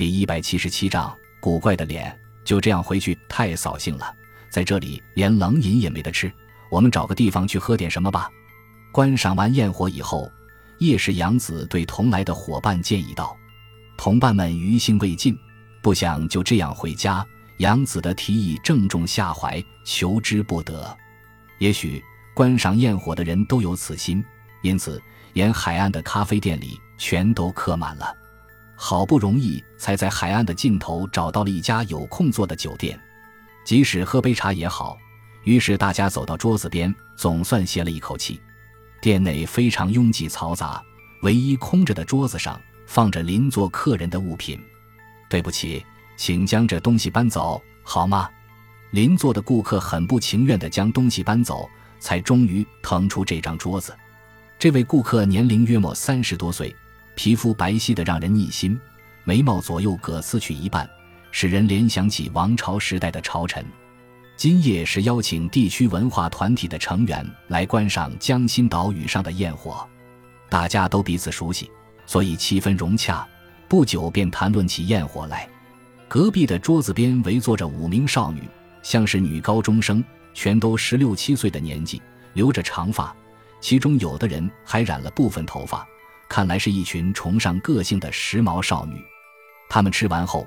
第一百七十七章古怪的脸，就这样回去太扫兴了，在这里连冷饮也没得吃，我们找个地方去喝点什么吧。观赏完焰火以后，叶氏杨子对同来的伙伴建议道：“同伴们余兴未尽，不想就这样回家。”杨子的提议正中下怀，求之不得。也许观赏焰火的人都有此心，因此沿海岸的咖啡店里全都客满了。好不容易才在海岸的尽头找到了一家有空座的酒店，即使喝杯茶也好。于是大家走到桌子边，总算歇了一口气。店内非常拥挤嘈杂，唯一空着的桌子上放着邻座客人的物品。对不起。请将这东西搬走好吗？邻座的顾客很不情愿地将东西搬走，才终于腾出这张桌子。这位顾客年龄约莫三十多岁，皮肤白皙的让人腻心，眉毛左右各撕去一半，使人联想起王朝时代的朝臣。今夜是邀请地区文化团体的成员来观赏江心岛屿上的焰火，大家都彼此熟悉，所以气氛融洽。不久便谈论起焰火来。隔壁的桌子边围坐着五名少女，像是女高中生，全都十六七岁的年纪，留着长发，其中有的人还染了部分头发，看来是一群崇尚个性的时髦少女。她们吃完后，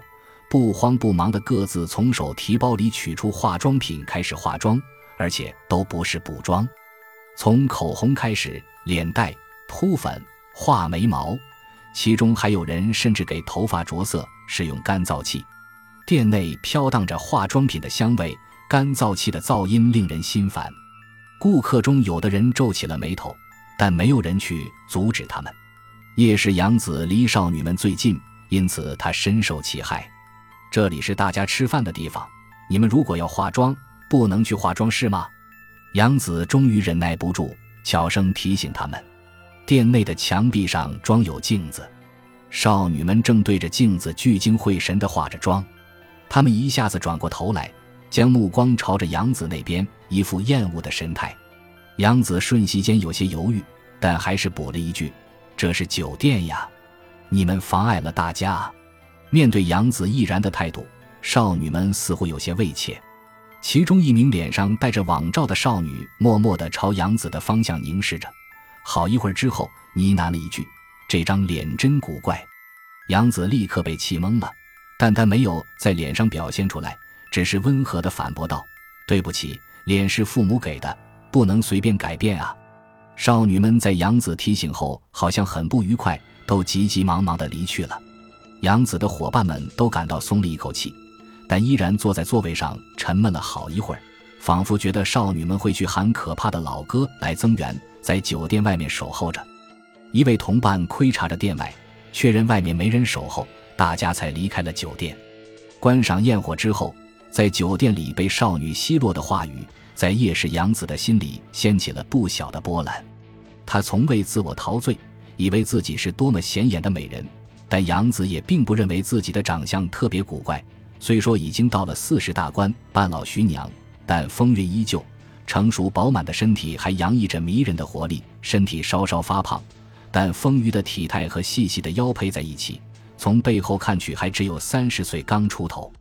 不慌不忙地各自从手提包里取出化妆品，开始化妆，而且都不是补妆，从口红开始，脸蛋、涂粉、画眉毛，其中还有人甚至给头发着色，使用干燥器。店内飘荡着化妆品的香味，干燥器的噪音令人心烦。顾客中有的人皱起了眉头，但没有人去阻止他们。叶氏杨子离少女们最近，因此他深受其害。这里是大家吃饭的地方，你们如果要化妆，不能去化妆室吗？杨子终于忍耐不住，悄声提醒他们。店内的墙壁上装有镜子，少女们正对着镜子聚精会神地化着妆。他们一下子转过头来，将目光朝着杨子那边，一副厌恶的神态。杨子瞬息间有些犹豫，但还是补了一句：“这是酒店呀，你们妨碍了大家。”面对杨子毅然的态度，少女们似乎有些畏怯。其中一名脸上戴着网罩的少女默默地朝杨子的方向凝视着，好一会儿之后，呢喃了一句：“这张脸真古怪。”杨子立刻被气懵了。但他没有在脸上表现出来，只是温和地反驳道：“对不起，脸是父母给的，不能随便改变啊。”少女们在杨子提醒后，好像很不愉快，都急急忙忙地离去了。杨子的伙伴们都感到松了一口气，但依然坐在座位上沉闷了好一会儿，仿佛觉得少女们会去喊可怕的老哥来增援，在酒店外面守候着。一位同伴窥察着店外，确认外面没人守候。大家才离开了酒店，观赏焰火之后，在酒店里被少女奚落的话语，在叶氏杨子的心里掀起了不小的波澜。他从未自我陶醉，以为自己是多么显眼的美人，但杨子也并不认为自己的长相特别古怪。虽说已经到了四十大关，半老徐娘，但风韵依旧，成熟饱满的身体还洋溢着迷人的活力。身体稍稍发胖，但丰腴的体态和细细的腰配在一起。从背后看去，还只有三十岁刚出头，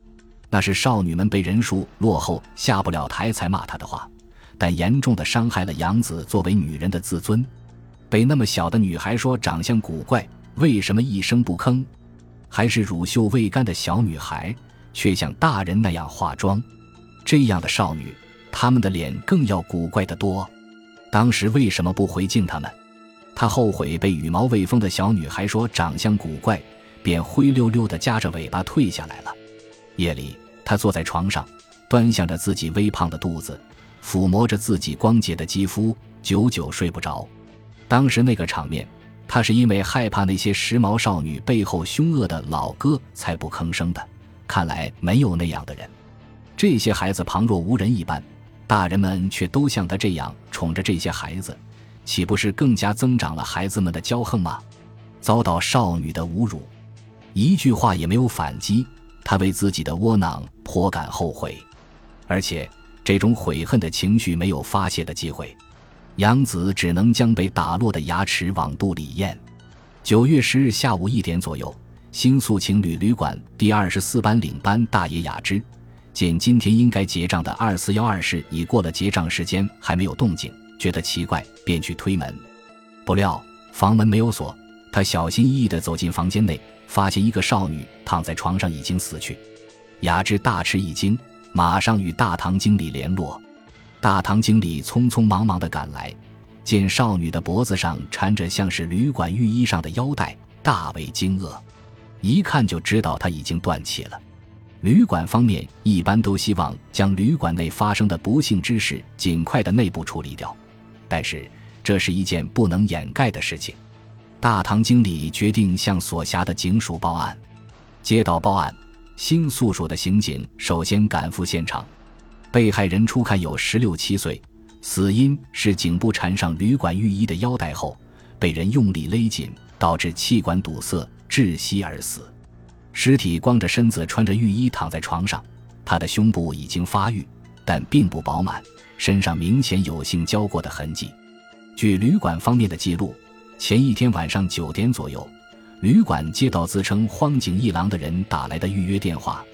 那是少女们被人数落后下不了台才骂她的话，但严重的伤害了杨子作为女人的自尊。被那么小的女孩说长相古怪，为什么一声不吭？还是乳臭未干的小女孩，却像大人那样化妆，这样的少女，她们的脸更要古怪得多。当时为什么不回敬她们？她后悔被羽毛未丰的小女孩说长相古怪。便灰溜溜地夹着尾巴退下来了。夜里，他坐在床上，端详着自己微胖的肚子，抚摸着自己光洁的肌肤，久久睡不着。当时那个场面，他是因为害怕那些时髦少女背后凶恶的老哥才不吭声的。看来没有那样的人，这些孩子旁若无人一般，大人们却都像他这样宠着这些孩子，岂不是更加增长了孩子们的骄横吗？遭到少女的侮辱。一句话也没有反击，他为自己的窝囊颇感后悔，而且这种悔恨的情绪没有发泄的机会，杨子只能将被打落的牙齿往肚里咽。九月十日下午一点左右，新宿情侣旅馆第二十四班领班大爷雅之，见今天应该结账的二四幺二室已过了结账时间，还没有动静，觉得奇怪，便去推门。不料房门没有锁，他小心翼翼地走进房间内，发现一个少女躺在床上已经死去。雅之大吃一惊，马上与大堂经理联络。大堂经理匆匆忙忙地赶来。见少女的脖子上缠着像是旅馆浴衣上的腰带，大为惊愕，一看就知道她已经断气了。旅馆方面一般都希望将旅馆内发生的不幸之事尽快的内部处理掉，但是这是一件不能掩盖的事情。大堂经理决定向所辖的警署报案。接到报案，新宿署的刑警首先赶赴现场，被害人初看有十六七岁。死因是颈部缠上旅馆浴衣的腰带后，被人用力勒紧，导致气管堵塞，窒息而死。尸体光着身子，穿着浴衣躺在床上，他的胸部已经发育，但并不饱满，身上明显有性交过的痕迹。据旅馆方面的记录，前一天晚上九点左右，旅馆接到自称荒井一郎的人打来的预约电话，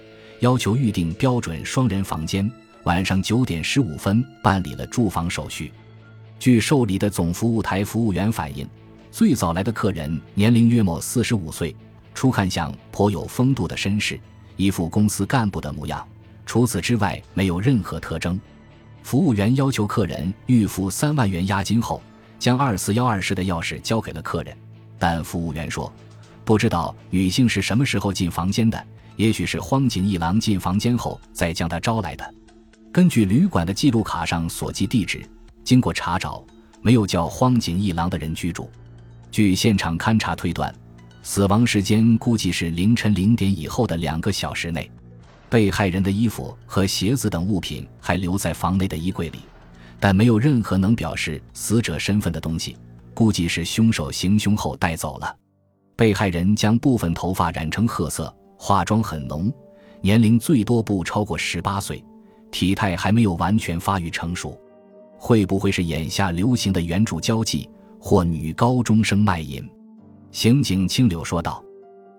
要求预订标准双人房间。晚上九点十五分办理了住房手续。据受理的总服务台服务员反映，最早来的客人年龄约莫四十五岁，初看像颇有风度的绅士，一副公司干部的模样。除此之外，没有任何特征。服务员要求客人预付三万元押金后，将二四幺二室的钥匙交给了客人。但服务员说，不知道女性是什么时候进房间的，也许是荒井一郎进房间后再将她招来的。根据旅馆的记录卡上所记地址，经过查找，没有叫荒井一郎的人居住。据现场勘查推断，死亡时间估计是凌晨零点以后的两个小时内。被害人的衣服和鞋子等物品还留在房内的衣柜里，但没有任何能表示死者身份的东西，估计是凶手行凶后带走了。被害人将部分头发染成褐色，化妆很浓，年龄最多不超过十八岁。体态还没有完全发育成熟，会不会是眼下流行的援助交际或女高中生卖淫？刑警青柳说道：“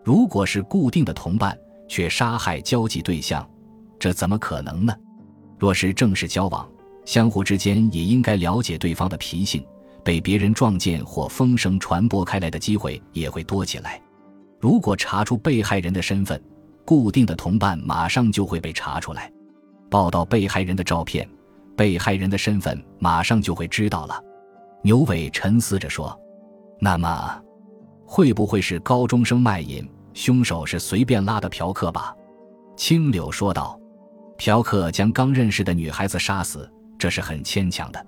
如果是固定的同伴却杀害交际对象，这怎么可能呢？若是正式交往，相互之间也应该了解对方的脾性，被别人撞见或风声传播开来的机会也会多起来。如果查出被害人的身份，固定的同伴马上就会被查出来。”报道被害人的照片，被害人的身份马上就会知道了。牛伟沉思着说：“那么，会不会是高中生卖淫？凶手是随便拉的嫖客吧？”青柳说道：“嫖客将刚认识的女孩子杀死，这是很牵强的。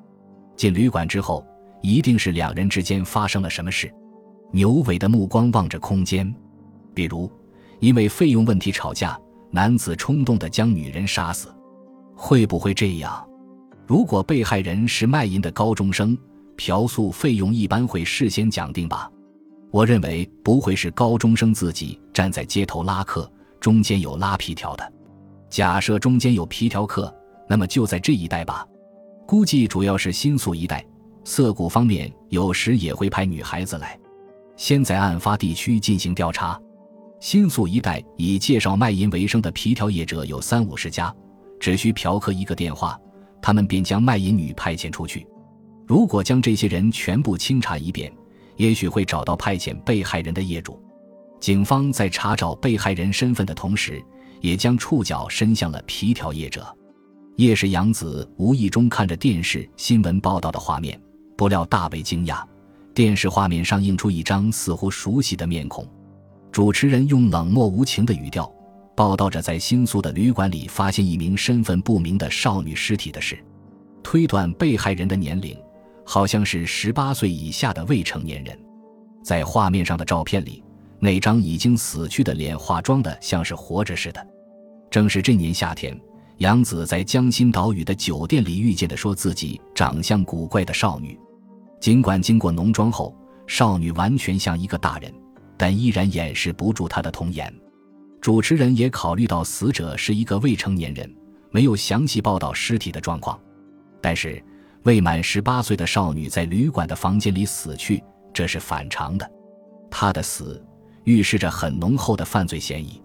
进旅馆之后，一定是两人之间发生了什么事。”牛伟的目光望着空间，比如因为费用问题吵架，男子冲动的将女人杀死。会不会这样？如果被害人是卖淫的高中生，嫖宿费用一般会事先讲定吧？我认为不会是高中生自己站在街头拉客，中间有拉皮条的。假设中间有皮条客，那么就在这一带吧。估计主要是新宿一带，涩谷方面有时也会派女孩子来。先在案发地区进行调查。新宿一带以介绍卖淫为生的皮条业者有三五十家。只需嫖客一个电话，他们便将卖淫女派遣出去。如果将这些人全部清查一遍，也许会找到派遣被害人的业主。警方在查找被害人身份的同时，也将触角伸向了皮条业者。叶氏阳子无意中看着电视新闻报道的画面，不料大为惊讶。电视画面上映出一张似乎熟悉的面孔。主持人用冷漠无情的语调。报道着在新宿的旅馆里发现一名身份不明的少女尸体的事，推断被害人的年龄好像是十八岁以下的未成年人。在画面上的照片里，那张已经死去的脸化妆的像是活着似的。正是这年夏天，杨子在江心岛屿的酒店里遇见的说自己长相古怪的少女。尽管经过浓妆后，少女完全像一个大人，但依然掩饰不住她的童颜。主持人也考虑到死者是一个未成年人，没有详细报道尸体的状况。但是，未满十八岁的少女在旅馆的房间里死去，这是反常的。她的死预示着很浓厚的犯罪嫌疑。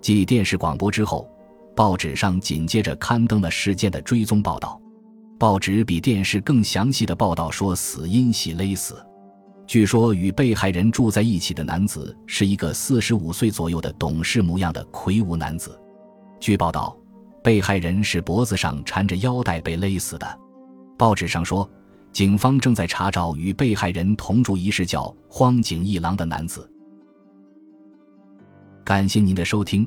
继电视广播之后，报纸上紧接着刊登了事件的追踪报道。报纸比电视更详细的报道说，死因系勒死。据说与被害人住在一起的男子是一个四十五岁左右的懂事模样的魁梧男子。据报道，被害人是脖子上缠着腰带被勒死的。报纸上说，警方正在查找与被害人同住一室叫荒井一郎的男子。感谢您的收听，